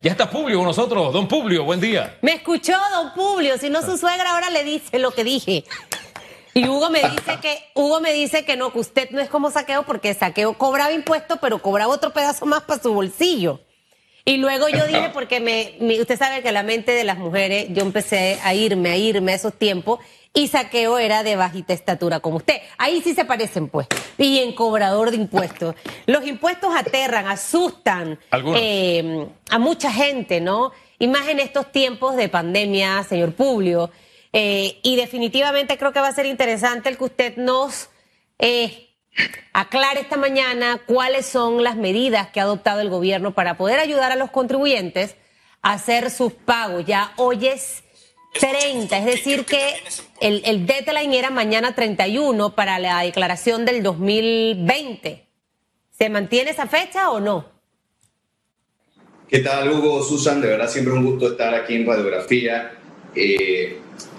Ya está Publio con nosotros. Don Publio, buen día. Me escuchó don Publio, si no su suegra ahora le dice lo que dije. Y Hugo me dice que Hugo me dice que no, que usted no es como saqueo porque saqueo cobraba impuestos, pero cobraba otro pedazo más para su bolsillo. Y luego yo dije, porque me, me- usted sabe que la mente de las mujeres, yo empecé a irme, a irme a esos tiempos, y saqueo era de bajita estatura como usted. Ahí sí se parecen, pues. Y en cobrador de impuestos. Los impuestos aterran, asustan eh, a mucha gente, ¿no? Y más en estos tiempos de pandemia, señor Publio. Eh, y definitivamente creo que va a ser interesante el que usted nos eh, aclare esta mañana cuáles son las medidas que ha adoptado el gobierno para poder ayudar a los contribuyentes a hacer sus pagos. Ya hoy es 30, es decir que el, el deadline era mañana 31 para la declaración del 2020. ¿Se mantiene esa fecha o no? ¿Qué tal, Hugo, Susan? De verdad, siempre un gusto estar aquí en Radiografía. Eh,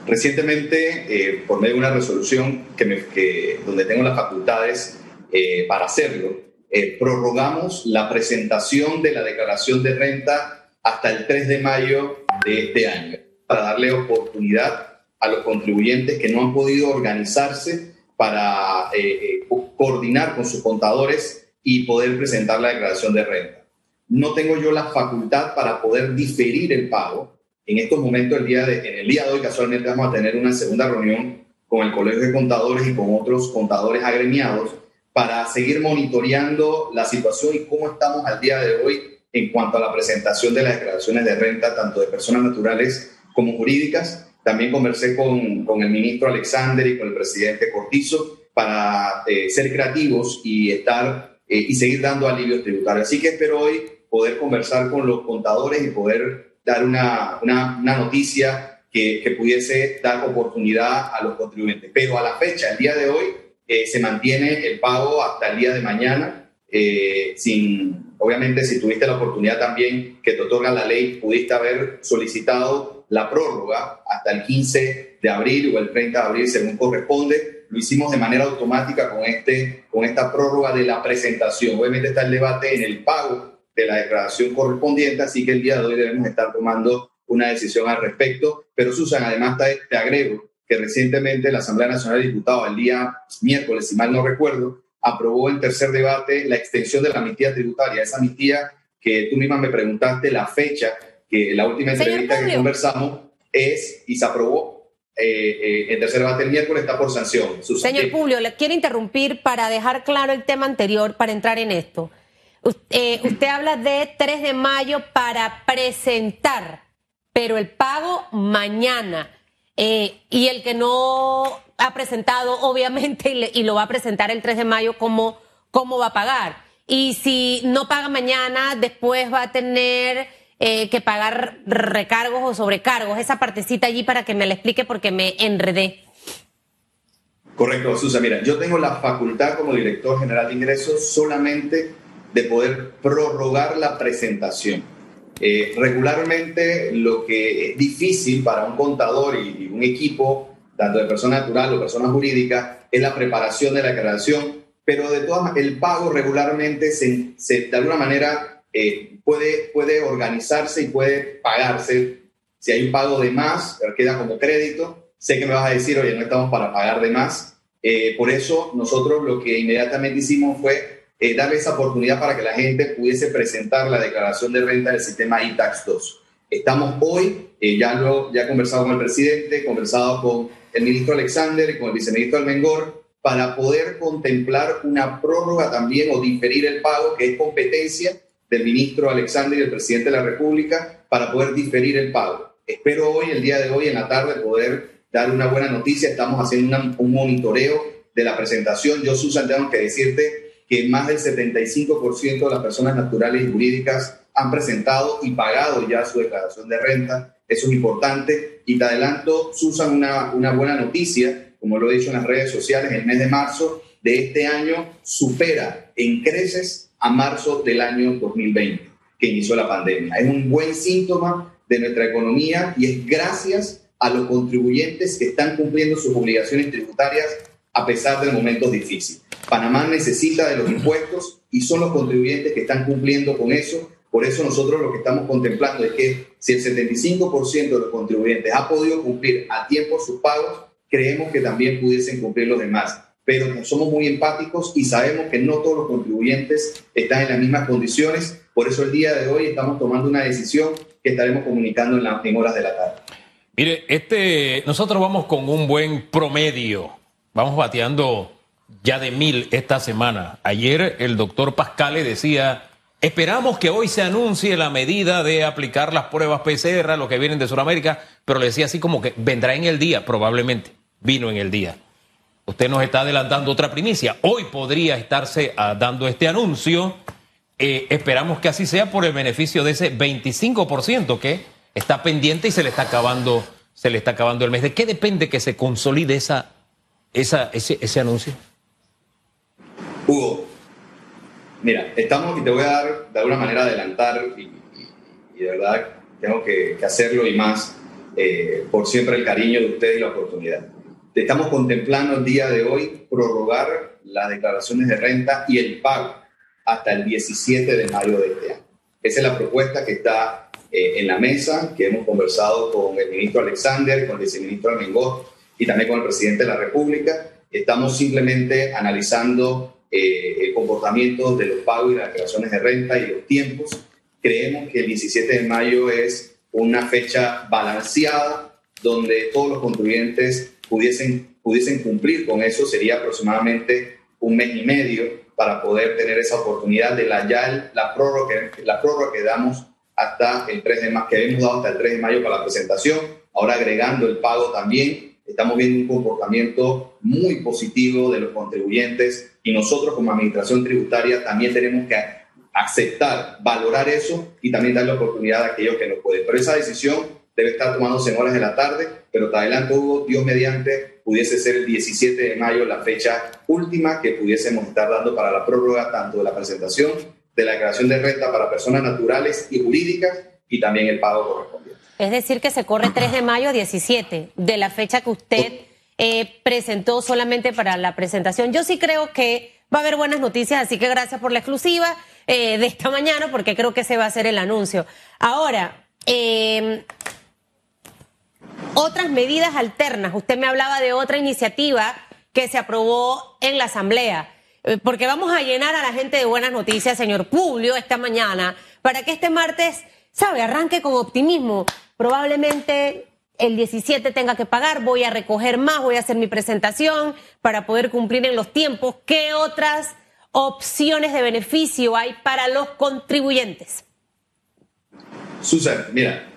recientemente, por medio de una resolución que donde tengo las facultades eh, para hacerlo, eh, prorrogamos la presentación de la declaración de renta hasta el 3 de mayo de este año, para darle oportunidad a los contribuyentes que no han podido organizarse para eh, co- coordinar con sus contadores y poder presentar la declaración de renta no tengo yo la facultad para poder diferir el pago. En estos momentos, el día de, en el día de hoy, casualmente vamos a tener una segunda reunión con el Colegio de Contadores y con otros contadores agremiados para seguir monitoreando la situación y cómo estamos al día de hoy en cuanto a la presentación de las declaraciones de renta, tanto de personas naturales como jurídicas. También conversé con, con el ministro Alexander y con el presidente Cortizo para eh, ser creativos y estar eh, y seguir dando alivios tributarios. Así que espero hoy poder conversar con los contadores y poder dar una, una, una noticia que, que pudiese dar oportunidad a los contribuyentes. Pero a la fecha, el día de hoy, eh, se mantiene el pago hasta el día de mañana, eh, sin, obviamente si tuviste la oportunidad también que te otorga la ley, pudiste haber solicitado la prórroga hasta el 15 de abril o el 30 de abril, según corresponde. Lo hicimos de manera automática con, este, con esta prórroga de la presentación. Obviamente está el debate en el pago de la declaración correspondiente, así que el día de hoy debemos estar tomando una decisión al respecto. Pero Susan, además te, te agrego que recientemente la Asamblea Nacional de Diputados, el día miércoles, si mal no recuerdo, aprobó en tercer debate la extensión de la amnistía tributaria. Esa amnistía que tú misma me preguntaste la fecha, que la última Señor entrevista que conversamos es y se aprobó eh, eh, en tercer debate el miércoles, está por sanción. Susan. Señor. Publio, le quiero interrumpir para dejar claro el tema anterior, para entrar en esto. Eh, usted habla de 3 de mayo para presentar, pero el pago mañana. Eh, y el que no ha presentado, obviamente, y lo va a presentar el 3 de mayo, ¿cómo, ¿cómo va a pagar? Y si no paga mañana, después va a tener eh, que pagar recargos o sobrecargos. Esa partecita allí para que me la explique porque me enredé. Correcto, Susa. Mira, yo tengo la facultad como director general de ingresos solamente de poder prorrogar la presentación. Eh, regularmente lo que es difícil para un contador y, un equipo, tanto de persona natural o persona jurídica, es la preparación de la declaración, pero de todas el pago regularmente se, se- de alguna manera eh, puede, puede organizarse y puede pagarse. Si hay un pago de más, queda como crédito. Sé que me vas a decir, oye, no estamos para pagar de más. Eh, por eso nosotros lo que inmediatamente hicimos fue eh, darle esa oportunidad para que la gente pudiese presentar la declaración de renta del sistema ITAX 2. Estamos hoy, eh, ya, lo, ya he conversado con el presidente, conversado con el ministro Alexander y con el viceministro Almengor para poder contemplar una prórroga también o diferir el pago, que es competencia del ministro Alexander y del presidente de la República, para poder diferir el pago. Espero hoy, el día de hoy, en la tarde, poder dar una buena noticia. Estamos haciendo una- un monitoreo de la presentación. Yo, Susan, tengo que decirte que más del 75% de las personas naturales y jurídicas han presentado y pagado ya su declaración de renta. Eso es importante. Y te adelanto, Susan, una, una buena noticia, como lo he dicho en las redes sociales, el mes de marzo de este año supera en creces a marzo del año 2020, que inició la pandemia. Es un buen síntoma de nuestra economía y es gracias a los contribuyentes que están cumpliendo sus obligaciones tributarias a pesar de momentos difíciles. Panamá necesita de los impuestos y son los contribuyentes que están cumpliendo con eso Por eso nosotros lo que estamos contemplando es que si el 75% de los contribuyentes ha podido cumplir a tiempo sus pagos, creemos que también pudiesen cumplir los demás. Pero somos muy empáticos y sabemos que no todos los contribuyentes están en las mismas condiciones. Por eso el día de hoy estamos tomando una decisión que estaremos comunicando en, las horas de la tarde. Mire, este, nosotros vamos con un buen promedio. Vamos bateando ya de mil esta semana. Ayer el doctor Pascale decía Esperamos que hoy se anuncie la medida de aplicar las pruebas PCR, lo que vienen de Sudamérica, pero le decía así como que vendrá en el día, probablemente, vino en el día. Usted nos está adelantando otra primicia. Hoy podría estarse ah, dando este anuncio. Eh, esperamos que así sea por el beneficio de ese 25% que está pendiente y se le está acabando, se le está acabando el mes. ¿De qué depende que se consolide esa, esa, ese, ese anuncio? Hugo, Mira, estamos, y te voy a dar de alguna manera adelantar, y, de verdad tengo que, hacerlo y más, eh, por siempre el cariño de ustedes y la oportunidad. Estamos contemplando el día de hoy prorrogar las declaraciones de renta y el pago hasta el 17 de mayo de este año. Esa es la propuesta que está eh, en la mesa, que hemos conversado con el ministro Alexander, con el viceministro Armengol y también con el presidente de la República. Estamos simplemente analizando eh, el comportamiento de los pagos y las declaraciones de renta y los tiempos. Creemos que el 17 de mayo es una fecha balanceada donde todos los contribuyentes pudiesen, pudiesen cumplir con eso. Sería aproximadamente un mes y medio para poder tener esa oportunidad de la, ya la, prórroga, la prórroga que damos hasta el 3 de mayo, que hemos dado hasta el 3 de mayo para la presentación, ahora agregando el pago también estamos viendo un comportamiento muy positivo de los contribuyentes y nosotros como administración tributaria también tenemos que aceptar, valorar eso y también dar la oportunidad a aquellos que no pueden. Pero esa decisión debe estar tomándose en horas de la tarde, pero te adelanto, Hugo, Dios mediante, pudiese ser el 17 de mayo la fecha última que pudiésemos estar dando para la prórroga tanto de la presentación de la declaración de renta para personas naturales y jurídicas y también el pago correspondiente. Es decir, que se corre 3 de mayo a 17, de la fecha que usted eh, presentó solamente para la presentación. Yo sí creo que va a haber buenas noticias, así que gracias por la exclusiva eh, de esta mañana, porque creo que se va a hacer el anuncio. Ahora, em, otras medidas alternas. Usted me hablaba de otra iniciativa que se aprobó en la Asamblea. Eh, porque vamos a llenar a la gente de buenas noticias, señor Publio, esta mañana, para que este martes, sabe, arranque con optimismo probablemente el 17 tenga que pagar, voy a recoger más, voy a hacer mi presentación para poder cumplir en los tiempos. ¿Qué otras opciones de beneficio hay para los contribuyentes? Susan, mira,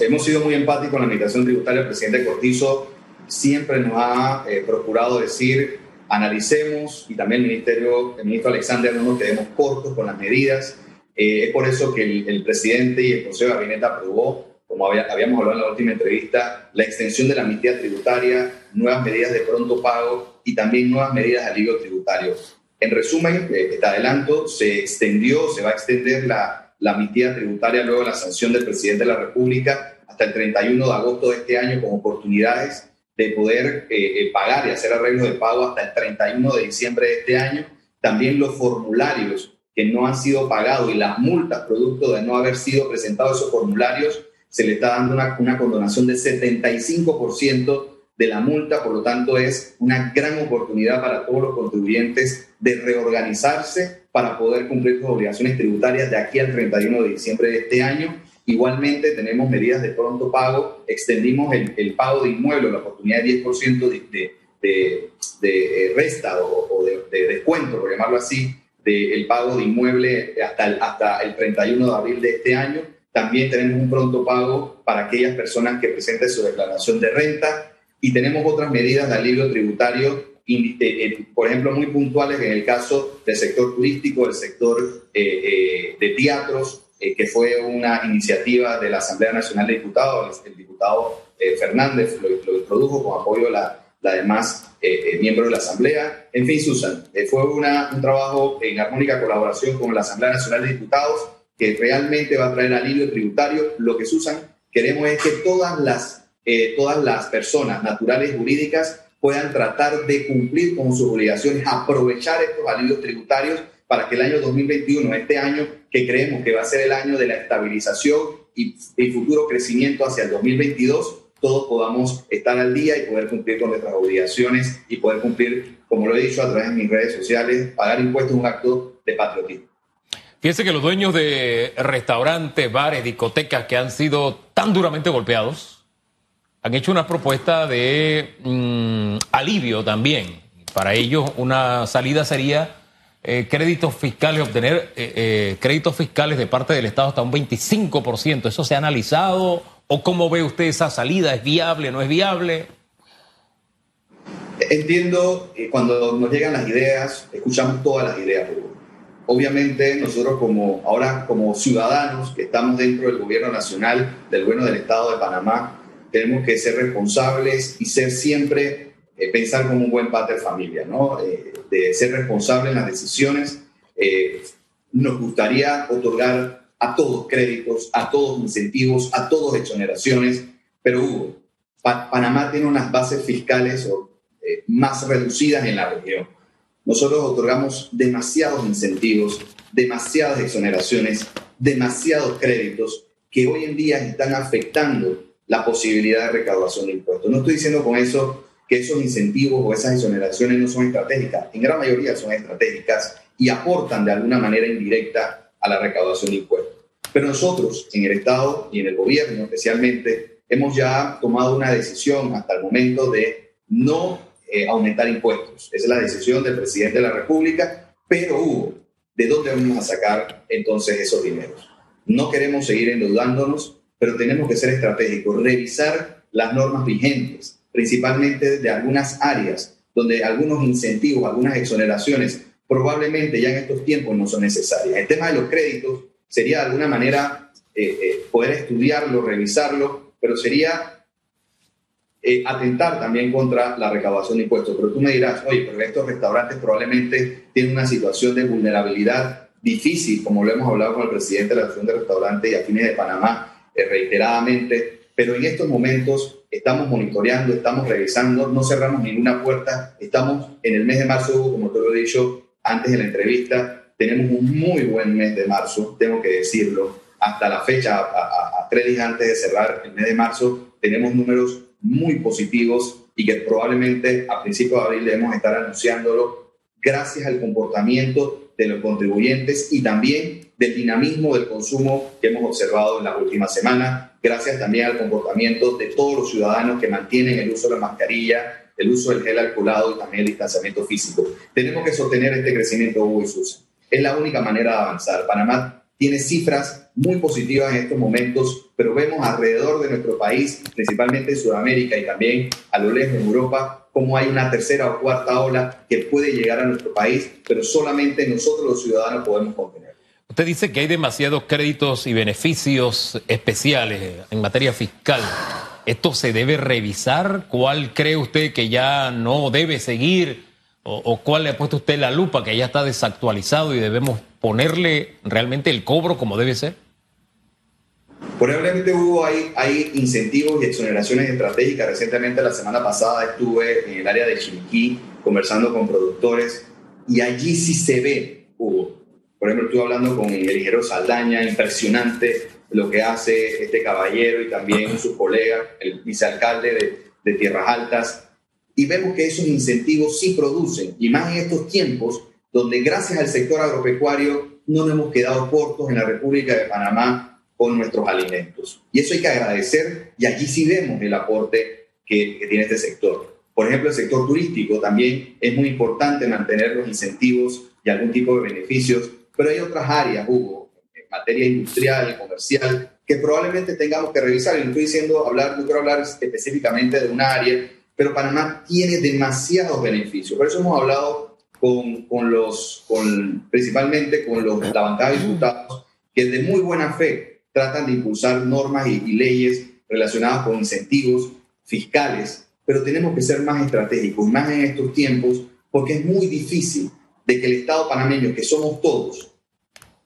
hemos sido muy empáticos con la administración tributaria. El presidente Cortizo siempre nos ha eh, procurado decir, analicemos, y también el, ministerio, el ministro Alexander no nos quedemos cortos con las medidas. Eh, es por eso que el, presidente y el Consejo de Gabinete aprobó como habíamos hablado en la última entrevista, la extensión de la amnistía tributaria, nuevas medidas de pronto pago y también nuevas medidas de alivio tributario. En resumen, eh, este adelanto, se extendió, se va a extender la, la amnistía tributaria luego de la sanción del presidente de la República hasta el 31 de agosto de este año con oportunidades de poder eh, eh, pagar y hacer arreglos de pago hasta el 31 de diciembre de este año. También los formularios no han sido pagados y las multas producto de no haber sido presentados esos formularios se le está dando una, una condonación del 75% de la multa, por lo tanto es una gran oportunidad para todos los contribuyentes de reorganizarse para poder cumplir sus obligaciones tributarias de aquí al 31 de diciembre de este año. Igualmente tenemos medidas de pronto pago, extendimos el, el pago de inmueble, la oportunidad de 10% de, de, de, resta o, de, descuento, por llamarlo así, del pago de inmueble hasta el, hasta el 31 de abril de este año. También tenemos un pronto pago para aquellas personas que presenten su declaración de renta. Y tenemos otras medidas de alivio tributario, eh, eh, por ejemplo, muy puntuales en el caso del sector turístico, el sector eh, de teatros, que fue una iniciativa de la Asamblea Nacional de Diputados, el, diputado Fernández lo, introdujo con apoyo de la, la demás miembros de la Asamblea. En fin, Susan, fue una, un trabajo en armónica colaboración con la Asamblea Nacional de Diputados que realmente va a traer alivio tributario. Lo que Susan queremos es que todas las, eh, todas las personas naturales jurídicas puedan tratar de cumplir con sus obligaciones, aprovechar estos alivios tributarios para que el año 2021, este año que creemos que va a ser el año de la estabilización y, y futuro crecimiento hacia el 2022, todos podamos estar al día y poder cumplir con nuestras obligaciones y poder cumplir, como lo he dicho a través de mis redes sociales, pagar impuestos es un acto de patriotismo. Fíjense que los dueños de restaurantes, bares, discotecas que han sido tan duramente golpeados han hecho una propuesta de mm, alivio también. Para ellos una salida sería eh, créditos fiscales, obtener eh, eh, créditos fiscales de parte del Estado hasta un 25%. ¿Eso se ha analizado o cómo ve usted esa salida? ¿Es viable, no es viable? Entiendo que cuando nos llegan las ideas, escuchamos todas las ideas. Obviamente nosotros como ahora como ciudadanos que estamos dentro del gobierno nacional, del gobierno del Estado de Panamá, tenemos que ser responsables y ser siempre, pensar como un buen de familia, ¿no? de ser responsable en las decisiones. Eh, nos gustaría otorgar a todos créditos, a todos incentivos, a todos exoneraciones, pero Hugo, Panamá tiene unas bases fiscales eh, más reducidas en la región. Nosotros otorgamos demasiados incentivos, demasiadas exoneraciones, demasiados créditos que hoy en día están afectando la posibilidad de recaudación de impuestos. No estoy diciendo con eso que esos incentivos o esas exoneraciones no son estratégicas. En gran mayoría son estratégicas y aportan de alguna manera indirecta a la recaudación de impuestos. Pero nosotros, en el Estado y en el gobierno especialmente, hemos ya tomado una decisión hasta el momento de no eh, aumentar impuestos. Esa es la decisión del presidente de la República, pero Hugo, ¿de dónde vamos a sacar entonces esos dineros? No queremos seguir endeudándonos, pero tenemos que ser estratégicos, revisar las normas vigentes, principalmente de algunas áreas donde algunos incentivos, algunas exoneraciones probablemente ya en estos tiempos no son necesarias. El tema de los créditos sería de alguna manera eh, eh, poder estudiarlo, revisarlo, pero sería eh, atentar también contra la recaudación de impuestos. Pero tú me dirás, oye, pero estos restaurantes probablemente tienen una situación de vulnerabilidad difícil, como lo hemos hablado con el presidente de la Asociación de Restaurantes y Afines de Panamá reiteradamente, pero en estos momentos estamos monitoreando, estamos revisando, no cerramos ninguna puerta, estamos en el mes de marzo, como te lo he dicho antes de la entrevista, tenemos un muy buen mes de marzo, tengo que decirlo, hasta la fecha, a, tres días antes de cerrar el mes de marzo, tenemos números muy positivos y que probablemente a principios de abril debemos estar anunciándolo gracias al comportamiento de los contribuyentes y también del dinamismo del consumo que hemos observado en las últimas semanas, gracias también al comportamiento de todos los ciudadanos que mantienen el uso de la mascarilla, el uso del gel alcoholado y también el distanciamiento físico. Tenemos que sostener este crecimiento, Hugo y Susan. Es la única manera de avanzar. Panamá tiene cifras muy positivas en estos momentos, pero vemos alrededor de nuestro país, principalmente en Sudamérica y también a lo lejos en Europa, cómo hay una tercera o cuarta ola que puede llegar a nuestro país, pero solamente nosotros los ciudadanos podemos contener. Usted dice que hay demasiados créditos y beneficios especiales en materia fiscal. ¿Esto se debe revisar? ¿Cuál cree usted que ya no debe seguir? ¿O, cuál le ha puesto usted la lupa que ya está desactualizado y debemos ponerle realmente el cobro como debe ser? Probablemente hubo hay, hay incentivos y exoneraciones estratégicas. Recientemente, la semana pasada, estuve en el área de Chiriquí conversando con productores y allí sí se ve, Hugo, por ejemplo, estuve hablando con el ingeniero Saldaña, impresionante lo que hace este caballero y también su colega, el vicealcalde de, de Tierras Altas, y vemos que esos incentivos sí producen, y más en estos tiempos donde gracias al sector agropecuario no nos hemos quedado cortos en la República de Panamá con nuestros alimentos. Y eso hay que agradecer, y allí sí vemos el aporte que, que tiene este sector. Por ejemplo, el sector turístico también es muy importante mantener los incentivos y algún tipo de beneficios pero hay otras áreas, Hugo, en materia industrial comercial, que probablemente tengamos que revisar. Y no estoy diciendo hablar, no quiero hablar específicamente de un área, pero Panamá tiene demasiados beneficios. Por eso hemos hablado con, con los, con, principalmente con los, la bancada de diputados, que de muy buena fe tratan de impulsar normas y, y leyes relacionadas con incentivos fiscales, pero tenemos que ser más estratégicos, más en estos tiempos, porque es muy difícil de que el Estado panameño, que somos todos,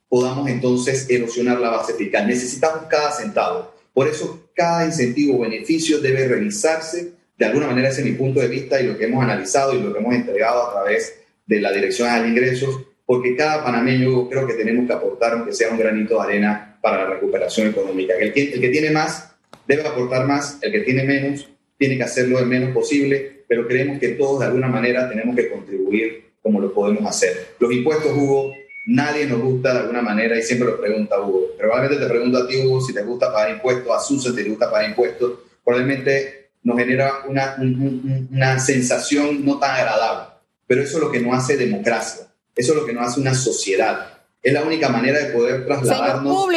podamos entonces erosionar la base fiscal. Necesitamos cada centavo. Por eso, cada incentivo o beneficio debe revisarse. De alguna manera, ese es mi punto de vista y lo que hemos analizado y lo que hemos entregado a través de la Dirección de Ingresos. porque cada panameño creo que tenemos que aportar, aunque sea un granito de arena, para la recuperación económica. El que, el que tiene más debe aportar más, el que tiene menos tiene que hacerlo lo menos posible, pero creemos que todos de alguna manera tenemos que contribuir como lo podemos hacer. Los impuestos, Hugo, nadie nos gusta de alguna manera y siempre lo pregunta Hugo. Probablemente te pregunto a ti, Hugo, si te gusta pagar impuestos, a Susan te gusta pagar impuestos. Probablemente nos genera una, una sensación no tan agradable, pero eso es lo que nos hace democracia, eso es lo que nos hace una sociedad. Es la única manera de poder trasladarnos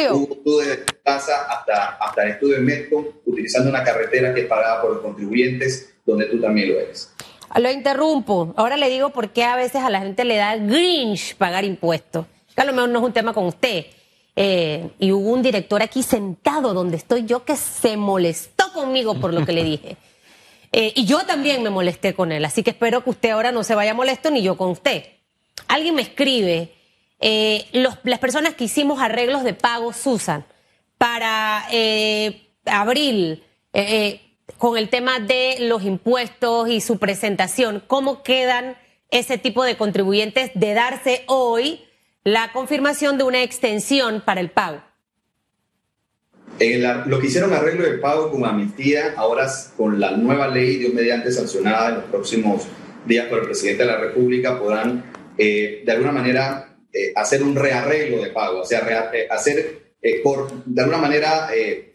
tu casa hasta, hasta el estudio de Metco, utilizando una carretera que es pagada por los contribuyentes, donde tú también lo eres. Lo interrumpo. Ahora le digo por qué a veces a la gente le da grinch pagar impuestos. Que a lo mejor no es un tema con usted. Eh, y hubo un director aquí sentado donde estoy yo que se molestó conmigo por lo que le dije. Eh, y yo también me molesté con él. Así que espero que usted ahora no se vaya molesto ni yo con usted. Alguien me escribe, eh, las personas que hicimos arreglos de pago, Susan, para abril, con el tema de los impuestos y su presentación, ¿cómo quedan ese tipo de contribuyentes de darse hoy la confirmación de una extensión para el pago? Lo que hicieron arreglo de pago con amnistía, ahora con la nueva ley, Dios mediante sancionada en los próximos días por el presidente de la República, podrán eh, de alguna manera eh, hacer un rearreglo de pago, o sea, eh, hacer por, de alguna manera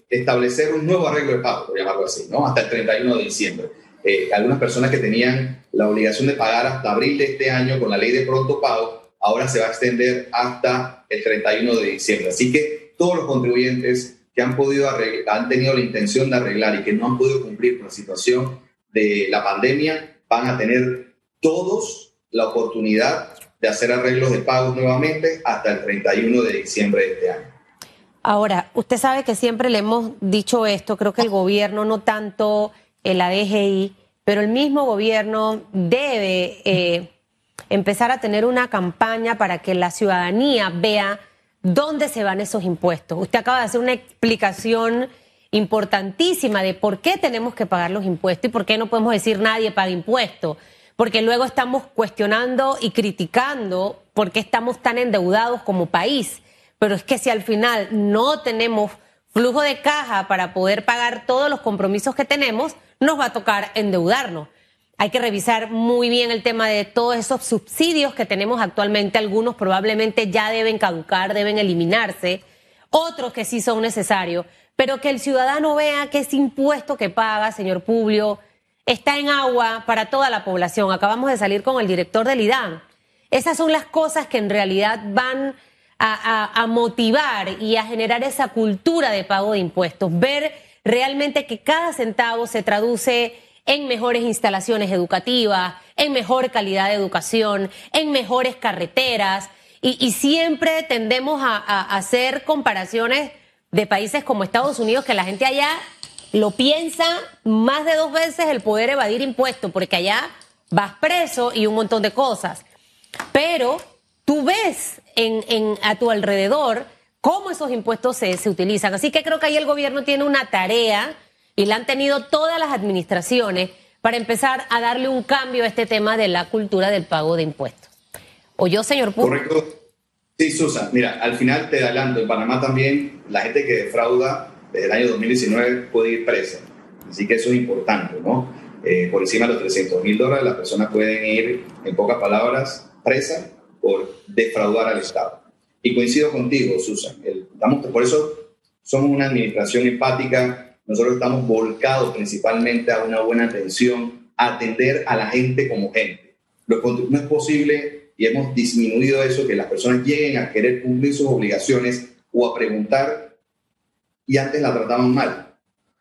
establecer un nuevo arreglo de pago, por llamarlo así, ¿no? hasta el 31 de diciembre. Eh, algunas personas que tenían la obligación de pagar hasta abril de este año con la ley de pronto pago, ahora se va a extender hasta el 31 de diciembre. Así que todos los contribuyentes que han, podido han tenido la intención de arreglar y que no han podido cumplir con la situación de la pandemia, van a tener todos la oportunidad de hacer arreglos de pagos nuevamente hasta el 31 de diciembre de este año. Ahora, usted sabe que siempre le hemos dicho esto, creo que el gobierno, no tanto la DGI, pero el mismo gobierno debe eh, empezar a tener una campaña para que la ciudadanía vea dónde se van esos impuestos. Usted acaba de hacer una explicación importantísima de por qué tenemos que pagar los impuestos y por qué no podemos decir nadie paga impuestos. Porque luego estamos cuestionando y criticando por qué estamos tan endeudados como país pero es que si al final no tenemos flujo de caja para poder pagar todos los compromisos que tenemos, nos va a tocar endeudarnos. Hay que revisar muy bien el tema de todos esos subsidios que tenemos actualmente. Algunos probablemente ya deben caducar, deben eliminarse. Otros que sí son necesarios. Pero que el ciudadano vea que ese impuesto que paga, señor Publio, está en agua para toda la población. Acabamos de salir con el director del IDAN. Esas son las cosas que en realidad van a, motivar y a generar esa cultura de pago de impuestos, ver realmente que cada centavo se traduce en mejores instalaciones educativas, en mejor calidad de educación, en mejores carreteras, y, siempre tendemos a, hacer comparaciones de países como Estados Unidos, que la gente allá lo piensa más de dos veces el poder evadir impuestos, porque allá vas preso y un montón de cosas. Pero tú ves en, a tu alrededor cómo esos impuestos se, se utilizan. Así que creo que ahí el gobierno tiene una tarea y la han tenido todas las administraciones para empezar a darle un cambio a este tema de la cultura del pago de impuestos. ¿O yo, señor Puro? Correcto. Sí, Susan. Mira, al final te adelanto, en Panamá también la gente que defrauda desde el año 2019 puede ir presa. Así que eso es importante, ¿no? Eh, por encima de los 300 mil dólares, las personas pueden ir, en pocas palabras, presa por defraudar al Estado. Y coincido contigo, Susan. estamos, por eso somos una administración empática. Nosotros estamos volcados principalmente a una buena atención, a atender a la gente como gente. no es posible, y hemos disminuido eso, que las personas lleguen a querer cumplir sus obligaciones o a preguntar y antes la trataban mal.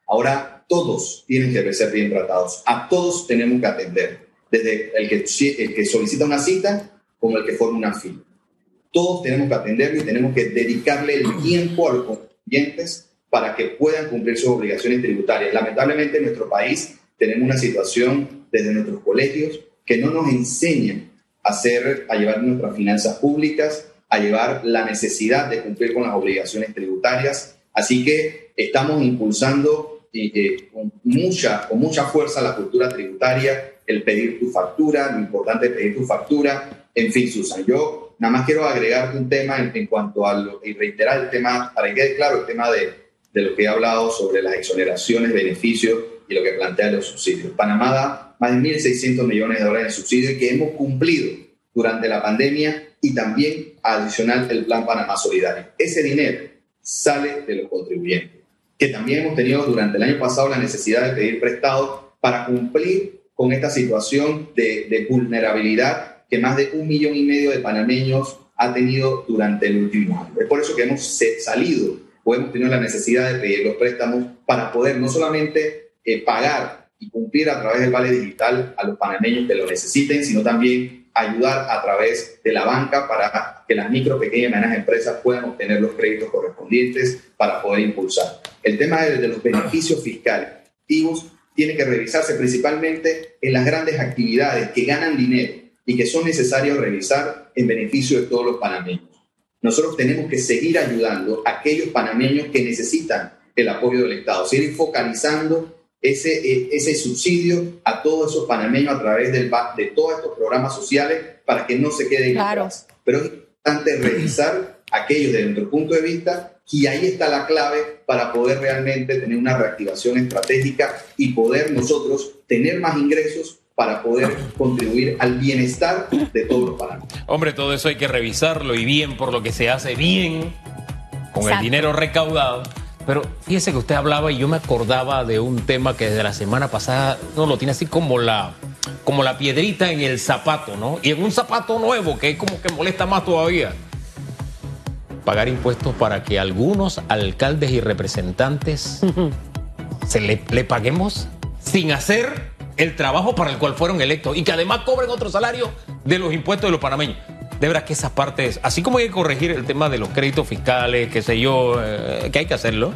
Ahora todos tienen que ser bien tratados. A todos tenemos que atender. Desde el que, el que solicita una cita como el que forma una fila. Todos tenemos que atenderlo y tenemos que dedicarle el tiempo a los contribuyentes para que puedan cumplir sus obligaciones tributarias. Lamentablemente en nuestro país tenemos una situación desde nuestros colegios que no nos enseñan a, hacer, a llevar nuestras finanzas públicas, a llevar la necesidad de cumplir con las obligaciones tributarias. Así que estamos impulsando eh, con, mucha, con mucha fuerza la cultura tributaria, el pedir tu factura, lo importante es pedir tu factura, en fin, Susan, yo nada más quiero agregarte un tema en, cuanto a lo, y reiterar el tema, para que quede claro el tema de, de lo que he hablado sobre las exoneraciones, beneficios y lo que plantea los subsidios. Panamá da más de 1.600 millones de dólares en subsidios que hemos cumplido durante la pandemia y también adicional el Plan Panamá Solidario. Ese dinero sale de los contribuyentes, que también hemos tenido durante el año pasado la necesidad de pedir prestado para cumplir con esta situación de, de vulnerabilidad que más de un millón y medio de panameños ha tenido durante el último año. Es por eso que hemos salido o hemos tenido la necesidad de pedir los préstamos para poder no solamente eh, pagar y cumplir a través del Vale Digital a los panameños que lo necesiten, sino también ayudar a través de la banca para que las micro, pequeñas y medianas empresas puedan obtener los créditos correspondientes para poder impulsar. El tema de, de los beneficios fiscales activos tiene que revisarse principalmente en las grandes actividades que ganan dinero y que son necesarios revisar en beneficio de todos los panameños. Nosotros tenemos que seguir ayudando a aquellos panameños que necesitan el apoyo del Estado, seguir focalizando ese, eh, ese subsidio a todos esos panameños a través del, de todos estos programas sociales para que no se queden claro. atrás. Pero es importante revisar aquellos desde nuestro punto de vista y ahí está la clave para poder realmente tener una reactivación estratégica y poder nosotros tener más ingresos para poder contribuir al bienestar de todos los panameños. Hombre, todo eso hay que revisarlo y bien por lo que se hace bien con el dinero recaudado pero fíjese que usted hablaba y yo me acordaba de un tema que desde la semana pasada no lo tiene así como la, como la piedrita en el zapato, ¿no? Y en un zapato nuevo que es como que molesta más todavía. Pagar impuestos para que algunos alcaldes y representantes se le, le paguemos sin hacer el trabajo para el cual fueron electos y que además cobren otro salario de los impuestos de los panameños de verdad que esas partes, así como hay que corregir el tema de los créditos fiscales, qué sé yo, eh, que hay que hacerlo,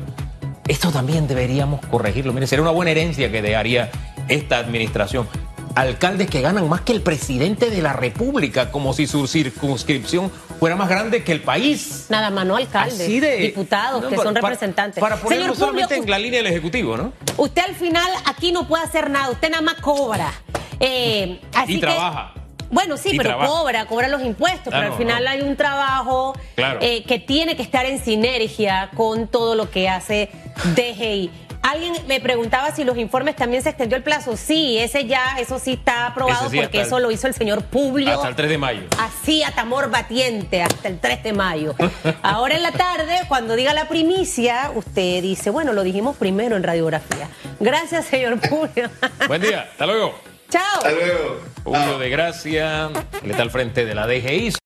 esto también deberíamos corregirlo. Mire, sería una buena herencia que dejaría esta administración. Alcaldes que ganan más que el presidente de la República, como si su circunscripción fuera más grande que el país. Nada más, no alcaldes, diputados que son representantes. Para, ponerlo solamente en la línea del Ejecutivo, ¿no? Usted al final aquí no puede hacer nada, usted nada más cobra. Eh, y trabaja. Bueno, sí, pero cobra, cobra los impuestos, pero al final hay un trabajo eh, que tiene que estar en sinergia con todo lo que hace DGI. Alguien me preguntaba si los informes también se extendió el plazo. Sí, ese ya, eso sí está aprobado porque eso lo hizo el señor Publio. Hasta el 3 de mayo. Así, a tamor batiente, hasta el 3 de mayo. Ahora en la tarde, cuando diga la primicia, usted dice, bueno, lo dijimos primero en radiografía. Gracias, señor Publio. Buen día, hasta luego. Chao. Hasta luego. Julio de Gracia, le está al frente de la DGI.